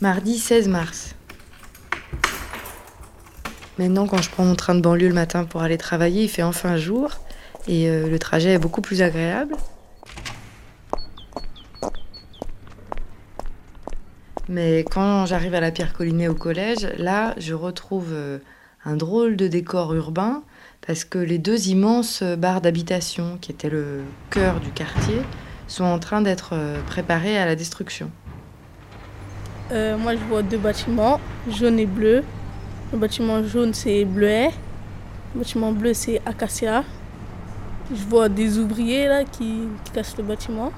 Mardi 16 mars. Maintenant, quand je prends mon train de banlieue le matin pour aller travailler, il fait enfin jour et euh, le trajet est beaucoup plus agréable. Mais quand j'arrive à la Pierre Collinet au collège, là, je retrouve euh, un drôle de décor urbain parce que les deux immenses barres d'habitation, qui étaient le cœur du quartier, sont en train d'être euh, préparées à la destruction. Euh, moi, je vois deux bâtiments, jaune et bleu. Le bâtiment jaune, c'est bleuet. Le bâtiment bleu, c'est acacia. Je vois des ouvriers là qui, cassent le bâtiment.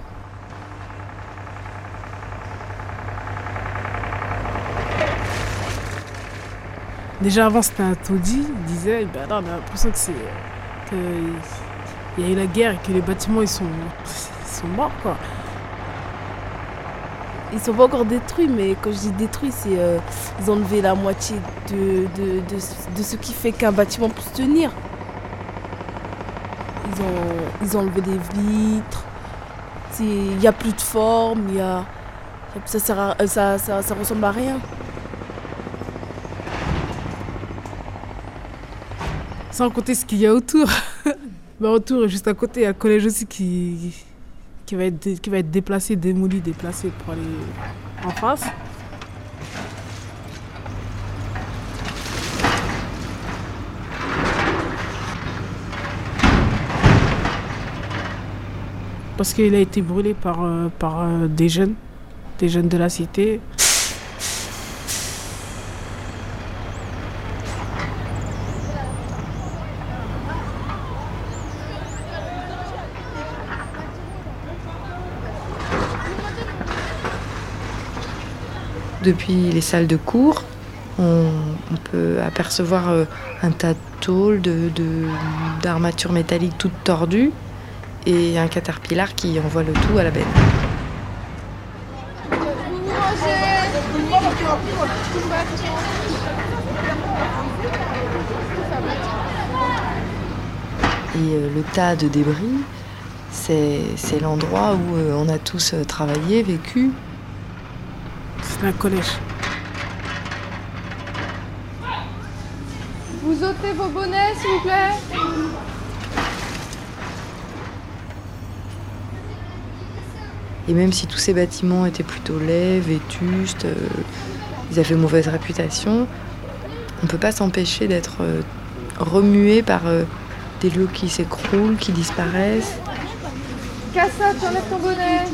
Déjà avant c'était un taudis, il disait, ben non, on a l'impression que c'est qu'il y a eu la guerre et que les bâtiments ils sont, sont morts quoi. Ils sont pas encore détruits, mais quand je dis détruits, c'est euh, ils ont enlevé la moitié de, de, de, ce qui fait qu'un bâtiment puisse tenir. Ils ont, ils ont enlevé des vitres, il n'y a plus de forme, y a, ça, sert à- euh, ça, ça, ressemble à rien. Sans compter ce qu'il y a autour. Ben, autour, juste à côté, il y a le collège aussi qui, qui, va être, qui va être déplacé, démoli, déplacé pour aller en face. Parce qu'il a été brûlé par, euh, par euh, des jeunes, des jeunes de la cité. Depuis les salles de cours, on, peut apercevoir euh, un tas de tôles, de- de- d'armatures métalliques toutes tordues et un caterpillar qui envoie le tout à la benne. Et euh, le tas de débris, c'est l'endroit où euh, on a tous travaillé, vécu. Un collège. Vous ôtez vos bonnets, s'il vous plaît Et même si tous ces bâtiments étaient plutôt laids, vétustes, euh, ils avaient mauvaise réputation, on ne peut pas s'empêcher d'être euh, remué par euh, des lieux qui s'écroulent, qui disparaissent. Cassa, tu enlèves ton bonnet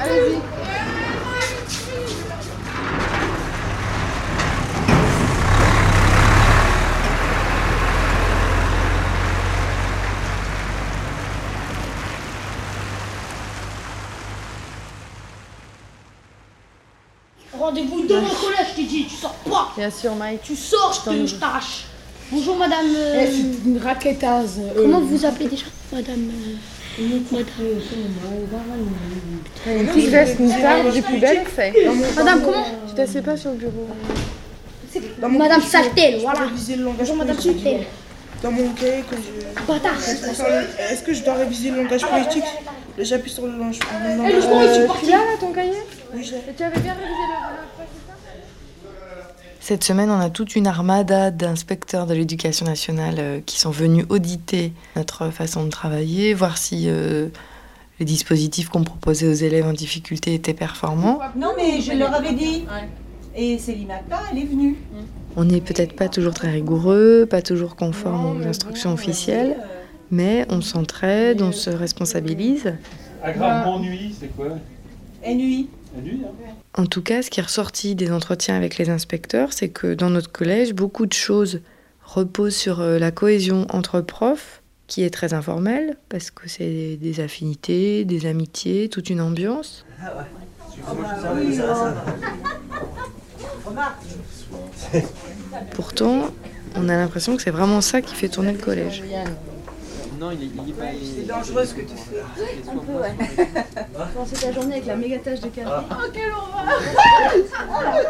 Allez-y. Rendez-vous dans mon collège, je t'ai dit, tu sors pas Bien sûr, Mike. Tu sors, je te je t'arrache Bonjour madame. euh, C'est une raquettaise. comment vous appelez déjà Madame. euh, madame. Qui se reste une table des plus belles fait. Madame, comment Tu t'assieds pas sur le bureau. Madame Saltel, voilà. réviser le langage Bonjour madame politique dans mon cahier que je... Bâtard. Est-ce que je dois réviser le langage politique J'appuie sur le langage le le Euh, tu l'as là ton cahier Oui, je l'ai. Et tu avais bien révisé le. Cette semaine, on a toute une armada d'inspecteurs de l'éducation nationale euh, qui sont venus auditer notre façon de travailler, voir si euh, les dispositifs qu'on proposait aux élèves en difficulté étaient performants. Non, mais je leur avais dit. Et Célinata, elle est venue. On n'est peut-être pas toujours très rigoureux, pas toujours conforme aux instructions officielles, mais on s'entraide, on se responsabilise. Aggravement nuit, c'est quoi? Et nuit. Hein. En tout cas, ce qui est ressorti des entretiens avec les inspecteurs, c'est que dans notre collège, beaucoup de choses reposent sur euh, la cohésion entre profs, qui est très informelle, parce que c'est des affinités, des amitiés, toute une ambiance. Pourtant, on a l'impression que c'est vraiment ça qui fait tourner le collège. Non, il est, il est pas. C'est dangereux ce que tu fais. Pensez ta journée avec la méga tâche de café.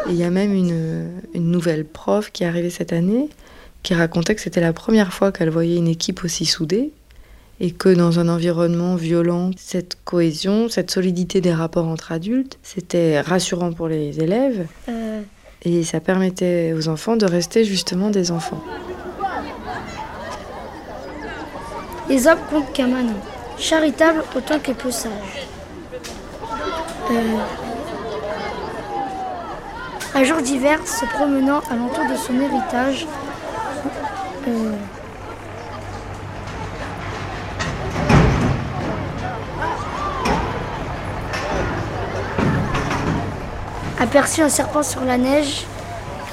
Et il y a même une, une nouvelle prof qui est arrivée cette année qui racontait que c'était la première fois qu'elle voyait une équipe aussi soudée et que dans un environnement violent, cette cohésion, cette solidité des rapports entre adultes, c'était rassurant pour les élèves Euh, et ça permettait aux enfants de rester justement des enfants. Les hommes comptent qu'un Manon, charitable autant que peu sage. Euh, un jour d'hiver, se promenant à l'entour de son héritage, euh, aperçut un serpent sur la neige,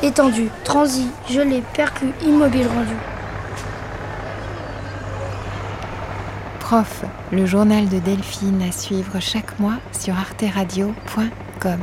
étendu, transi, gelé, percu, immobile rendu. Prof, le journal de Delphine à suivre chaque mois sur arteradio.com.